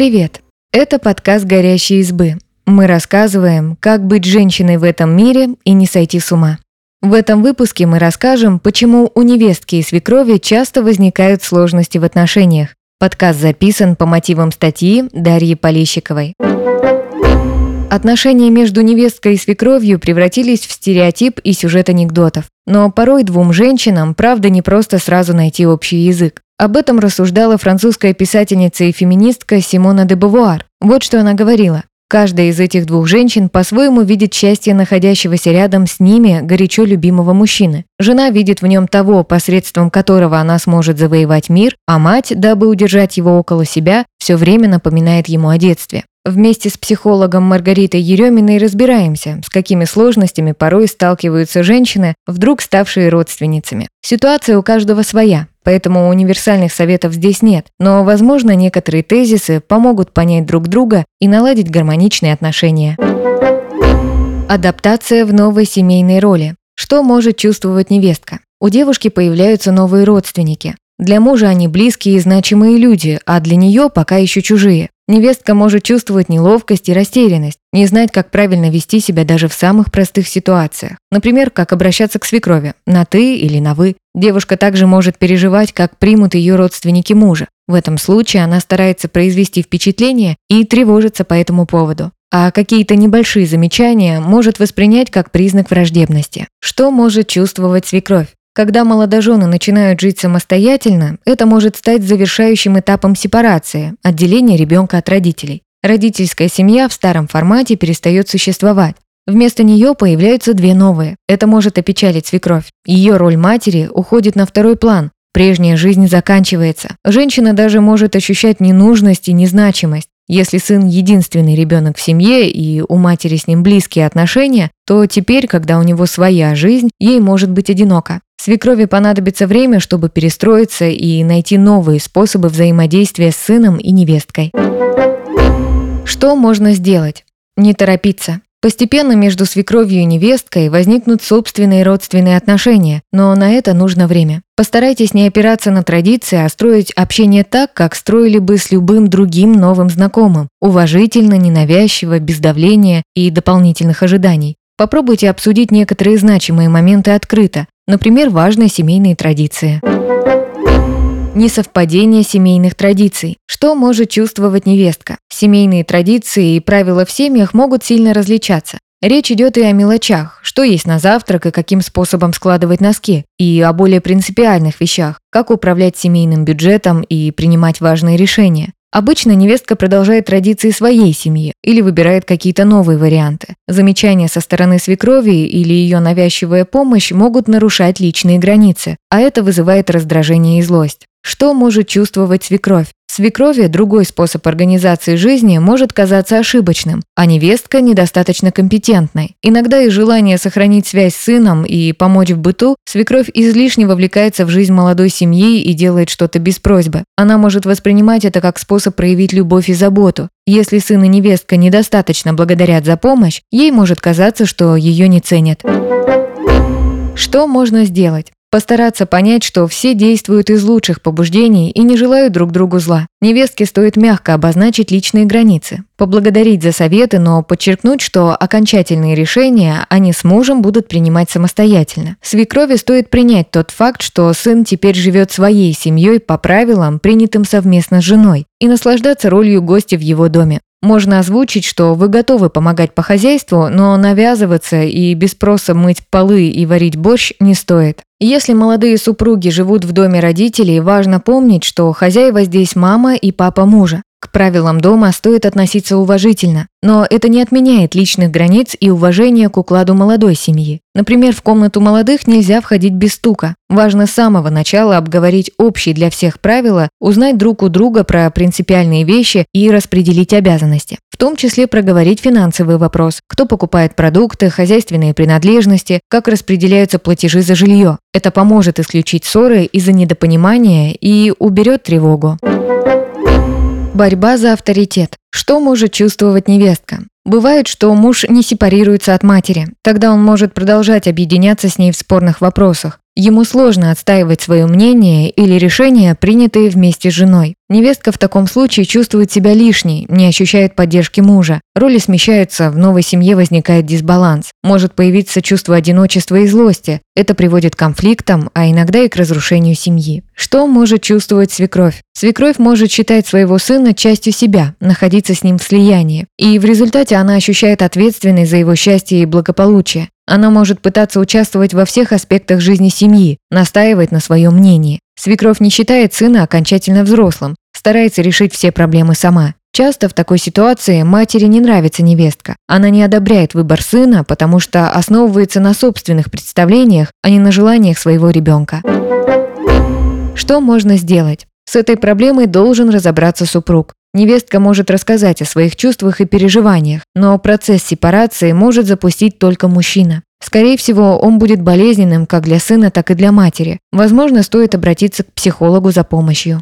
Привет! Это подкаст «Горящие избы». Мы рассказываем, как быть женщиной в этом мире и не сойти с ума. В этом выпуске мы расскажем, почему у невестки и свекрови часто возникают сложности в отношениях. Подкаст записан по мотивам статьи Дарьи Полищиковой. Отношения между невесткой и свекровью превратились в стереотип и сюжет анекдотов. Но порой двум женщинам, правда, не просто сразу найти общий язык. Об этом рассуждала французская писательница и феминистка Симона де Бавуар. Вот что она говорила. Каждая из этих двух женщин по-своему видит счастье находящегося рядом с ними горячо любимого мужчины. Жена видит в нем того, посредством которого она сможет завоевать мир, а мать, дабы удержать его около себя, все время напоминает ему о детстве. Вместе с психологом Маргаритой Ереминой разбираемся, с какими сложностями порой сталкиваются женщины, вдруг ставшие родственницами. Ситуация у каждого своя, поэтому универсальных советов здесь нет, но, возможно, некоторые тезисы помогут понять друг друга и наладить гармоничные отношения. Адаптация в новой семейной роли. Что может чувствовать невестка? У девушки появляются новые родственники. Для мужа они близкие и значимые люди, а для нее пока еще чужие. Невестка может чувствовать неловкость и растерянность, не знать, как правильно вести себя даже в самых простых ситуациях. Например, как обращаться к свекрови, на «ты» или на «вы». Девушка также может переживать, как примут ее родственники мужа. В этом случае она старается произвести впечатление и тревожится по этому поводу. А какие-то небольшие замечания может воспринять как признак враждебности. Что может чувствовать свекровь? Когда молодожены начинают жить самостоятельно, это может стать завершающим этапом сепарации, отделения ребенка от родителей. Родительская семья в старом формате перестает существовать. Вместо нее появляются две новые. Это может опечалить свекровь. Ее роль матери уходит на второй план. Прежняя жизнь заканчивается. Женщина даже может ощущать ненужность и незначимость. Если сын единственный ребенок в семье и у матери с ним близкие отношения, то теперь, когда у него своя жизнь, ей может быть одиноко. Свекрови понадобится время, чтобы перестроиться и найти новые способы взаимодействия с сыном и невесткой. Что можно сделать? Не торопиться. Постепенно между свекровью и невесткой возникнут собственные родственные отношения, но на это нужно время. Постарайтесь не опираться на традиции, а строить общение так, как строили бы с любым другим новым знакомым. Уважительно, ненавязчиво, без давления и дополнительных ожиданий. Попробуйте обсудить некоторые значимые моменты открыто, например, важные семейные традиции. Несовпадение семейных традиций. Что может чувствовать невестка? Семейные традиции и правила в семьях могут сильно различаться. Речь идет и о мелочах, что есть на завтрак и каким способом складывать носки, и о более принципиальных вещах, как управлять семейным бюджетом и принимать важные решения. Обычно невестка продолжает традиции своей семьи или выбирает какие-то новые варианты. Замечания со стороны свекрови или ее навязчивая помощь могут нарушать личные границы, а это вызывает раздражение и злость. Что может чувствовать свекровь? Свекрови другой способ организации жизни может казаться ошибочным, а невестка недостаточно компетентной. Иногда из желания сохранить связь с сыном и помочь в быту, свекровь излишне вовлекается в жизнь молодой семьи и делает что-то без просьбы. Она может воспринимать это как способ проявить любовь и заботу. Если сын и невестка недостаточно благодарят за помощь, ей может казаться, что ее не ценят. Что можно сделать? Постараться понять, что все действуют из лучших побуждений и не желают друг другу зла. Невестке стоит мягко обозначить личные границы, поблагодарить за советы, но подчеркнуть, что окончательные решения они с мужем будут принимать самостоятельно. Свекрови стоит принять тот факт, что сын теперь живет своей семьей по правилам, принятым совместно с женой, и наслаждаться ролью гостя в его доме. Можно озвучить, что вы готовы помогать по хозяйству, но навязываться и без спроса мыть полы и варить борщ не стоит. Если молодые супруги живут в доме родителей, важно помнить, что хозяева здесь мама и папа мужа. К правилам дома стоит относиться уважительно, но это не отменяет личных границ и уважения к укладу молодой семьи. Например, в комнату молодых нельзя входить без стука. Важно с самого начала обговорить общие для всех правила, узнать друг у друга про принципиальные вещи и распределить обязанности. В том числе проговорить финансовый вопрос, кто покупает продукты, хозяйственные принадлежности, как распределяются платежи за жилье. Это поможет исключить ссоры из-за недопонимания и уберет тревогу. Борьба за авторитет. Что может чувствовать невестка? Бывает, что муж не сепарируется от матери. Тогда он может продолжать объединяться с ней в спорных вопросах. Ему сложно отстаивать свое мнение или решения, принятые вместе с женой. Невестка в таком случае чувствует себя лишней, не ощущает поддержки мужа. Роли смещаются, в новой семье возникает дисбаланс. Может появиться чувство одиночества и злости. Это приводит к конфликтам, а иногда и к разрушению семьи. Что может чувствовать свекровь? Свекровь может считать своего сына частью себя, находиться с ним в слиянии. И в результате она ощущает ответственность за его счастье и благополучие. Она может пытаться участвовать во всех аспектах жизни семьи, настаивать на своем мнении. Свекровь не считает сына окончательно взрослым, старается решить все проблемы сама. Часто в такой ситуации матери не нравится невестка. Она не одобряет выбор сына, потому что основывается на собственных представлениях, а не на желаниях своего ребенка. Что можно сделать? С этой проблемой должен разобраться супруг. Невестка может рассказать о своих чувствах и переживаниях, но процесс сепарации может запустить только мужчина. Скорее всего, он будет болезненным как для сына, так и для матери. Возможно, стоит обратиться к психологу за помощью.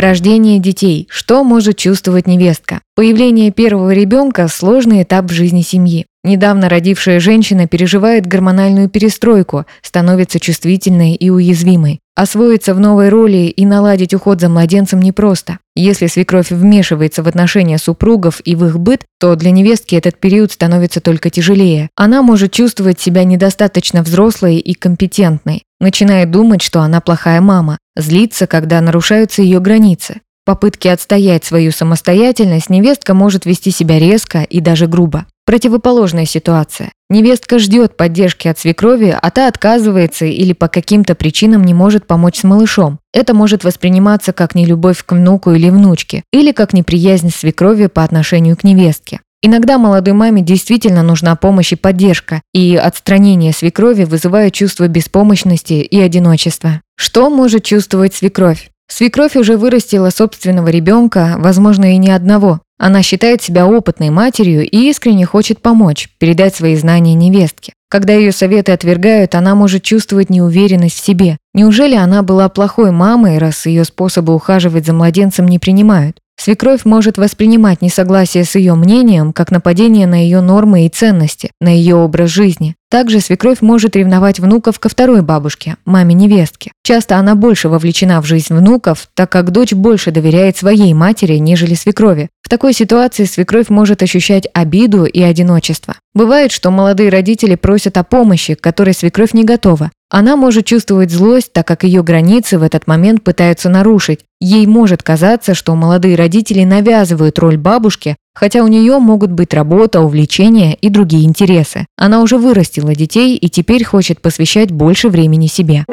Рождение детей. Что может чувствовать невестка? Появление первого ребенка – сложный этап в жизни семьи. Недавно родившая женщина переживает гормональную перестройку, становится чувствительной и уязвимой. Освоиться в новой роли и наладить уход за младенцем непросто. Если свекровь вмешивается в отношения супругов и в их быт, то для невестки этот период становится только тяжелее. Она может чувствовать себя недостаточно взрослой и компетентной. Начинает думать, что она плохая мама, злиться, когда нарушаются ее границы попытке отстоять свою самостоятельность невестка может вести себя резко и даже грубо. Противоположная ситуация. Невестка ждет поддержки от свекрови, а та отказывается или по каким-то причинам не может помочь с малышом. Это может восприниматься как нелюбовь к внуку или внучке, или как неприязнь свекрови по отношению к невестке. Иногда молодой маме действительно нужна помощь и поддержка, и отстранение свекрови вызывает чувство беспомощности и одиночества. Что может чувствовать свекровь? Свекровь уже вырастила собственного ребенка, возможно, и не одного. Она считает себя опытной матерью и искренне хочет помочь, передать свои знания невестке. Когда ее советы отвергают, она может чувствовать неуверенность в себе. Неужели она была плохой мамой, раз ее способы ухаживать за младенцем не принимают? Свекровь может воспринимать несогласие с ее мнением как нападение на ее нормы и ценности, на ее образ жизни. Также свекровь может ревновать внуков ко второй бабушке, маме невестки. Часто она больше вовлечена в жизнь внуков, так как дочь больше доверяет своей матери, нежели свекрови. В такой ситуации свекровь может ощущать обиду и одиночество. Бывает, что молодые родители просят о помощи, к которой свекровь не готова. Она может чувствовать злость, так как ее границы в этот момент пытаются нарушить. Ей может казаться, что молодые родители навязывают роль бабушки, хотя у нее могут быть работа, увлечения и другие интересы. Она уже вырастила детей и теперь хочет посвящать больше времени себе.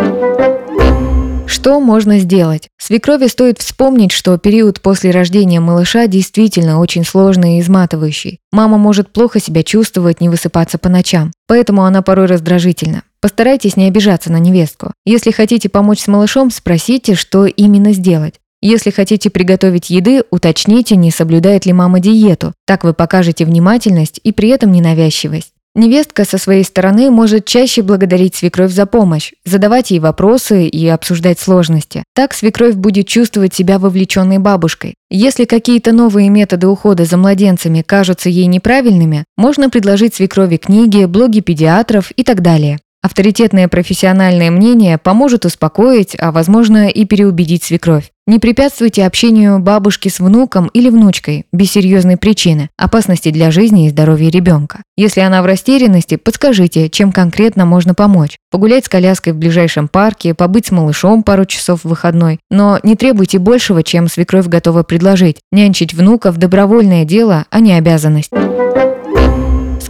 Что можно сделать? Свекрови стоит вспомнить, что период после рождения малыша действительно очень сложный и изматывающий. Мама может плохо себя чувствовать, не высыпаться по ночам, поэтому она порой раздражительна. Постарайтесь не обижаться на невестку. Если хотите помочь с малышом, спросите, что именно сделать. Если хотите приготовить еды, уточните, не соблюдает ли мама диету. Так вы покажете внимательность и при этом ненавязчивость. Невестка со своей стороны может чаще благодарить свекровь за помощь, задавать ей вопросы и обсуждать сложности. Так свекровь будет чувствовать себя вовлеченной бабушкой. Если какие-то новые методы ухода за младенцами кажутся ей неправильными, можно предложить свекрови книги, блоги педиатров и так далее. Авторитетное профессиональное мнение поможет успокоить, а возможно и переубедить свекровь. Не препятствуйте общению бабушки с внуком или внучкой без серьезной причины, опасности для жизни и здоровья ребенка. Если она в растерянности, подскажите, чем конкретно можно помочь. Погулять с коляской в ближайшем парке, побыть с малышом пару часов в выходной. Но не требуйте большего, чем свекровь готова предложить. Нянчить внуков – добровольное дело, а не обязанность.